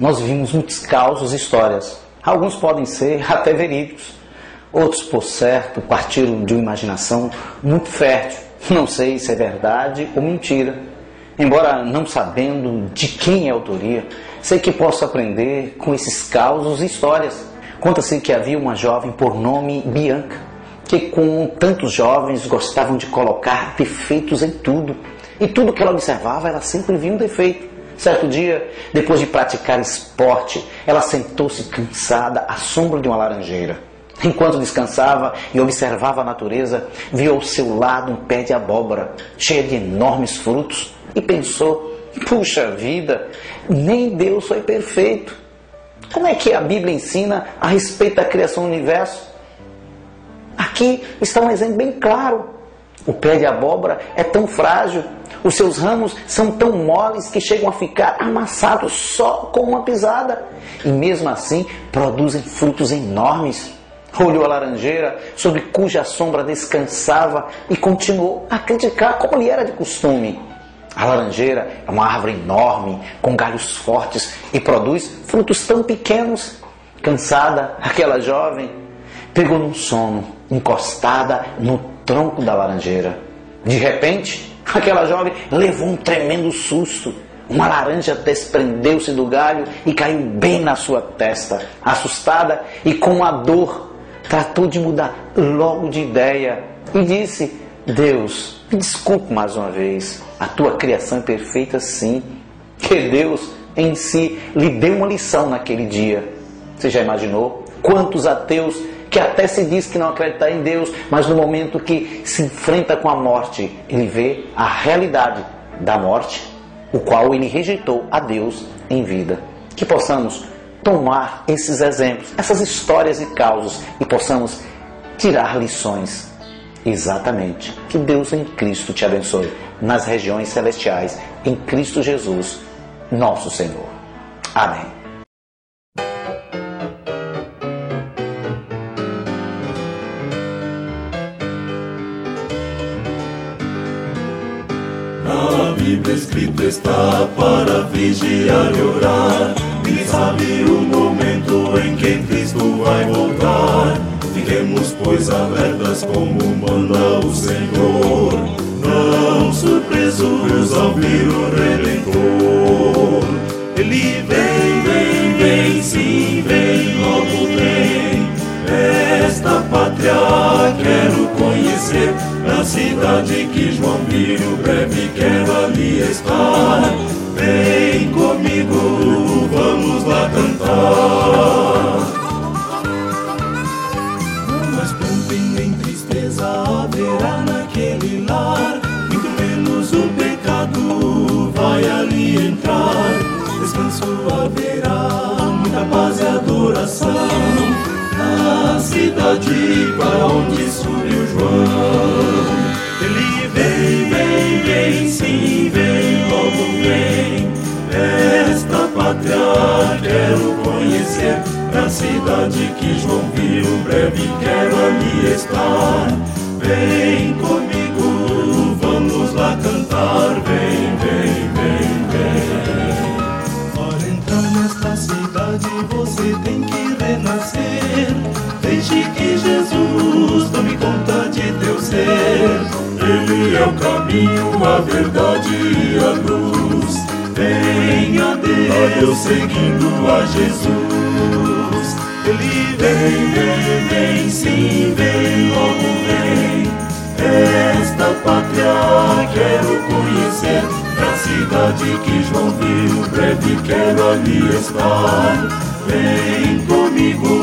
nós vimos muitos causos e histórias. Alguns podem ser até verídicos, outros, por certo, partiram de uma imaginação muito fértil. Não sei se é verdade ou mentira. Embora não sabendo de quem é a autoria, sei que posso aprender com esses causos e histórias. Conta-se que havia uma jovem por nome Bianca, que com tantos jovens gostavam de colocar defeitos em tudo. E tudo que ela observava, ela sempre via um defeito. Certo dia, depois de praticar esporte, ela sentou-se cansada à sombra de uma laranjeira. Enquanto descansava e observava a natureza, viu ao seu lado um pé de abóbora, cheio de enormes frutos, e pensou: puxa vida, nem Deus foi perfeito. Como é que a Bíblia ensina a respeito da criação do universo? Aqui está um exemplo bem claro. O pé de abóbora é tão frágil os seus ramos são tão moles que chegam a ficar amassados só com uma pisada. E mesmo assim produzem frutos enormes. Olhou a laranjeira, sobre cuja sombra descansava, e continuou a criticar como lhe era de costume. A laranjeira é uma árvore enorme, com galhos fortes e produz frutos tão pequenos. Cansada, aquela jovem pegou num sono, encostada no tronco da laranjeira. De repente, Aquela jovem levou um tremendo susto. Uma laranja desprendeu-se do galho e caiu bem na sua testa. Assustada e com a dor, tratou de mudar logo de ideia e disse: Deus, me desculpe mais uma vez. A tua criação é perfeita, sim. Que Deus em si lhe deu uma lição naquele dia. Você já imaginou quantos ateus que até se diz que não acredita em Deus, mas no momento que se enfrenta com a morte, ele vê a realidade da morte, o qual ele rejeitou a Deus em vida. Que possamos tomar esses exemplos, essas histórias e causos e possamos tirar lições. Exatamente. Que Deus em Cristo te abençoe nas regiões celestiais, em Cristo Jesus, nosso Senhor. Amém. Bíblia escrito está para vigiar e orar. Ninguém sabe o momento em que Cristo vai voltar. Fiquemos, pois, alertas como manda o Senhor. Não surpresos ao vir o Redentor. Ele vem, vem, vem, sim, vem, logo vem. Esta pátria quero conhecer cidade que João viu breve quero ali estar. Vem comigo, vamos lá cantar. Mas e nem tristeza haverá naquele lar. Muito menos o pecado vai ali entrar. Descanso haverá, muita paz e adoração na cidade para onde subiu João. Cidade que João viu, breve quero ali estar. Vem comigo, vamos lá cantar. Vem, vem, vem, vem. Para entrar nesta cidade você tem que renascer. Deixe que Jesus tome conta de teu ser. Ele é o caminho, a verdade e a luz. Venha a Deus, seguindo a Jesus. Ele vem, vem, vem, sim, vem, logo vem. Esta pátria quero conhecer, da cidade que João viu, breve quero ali estar. Vem comigo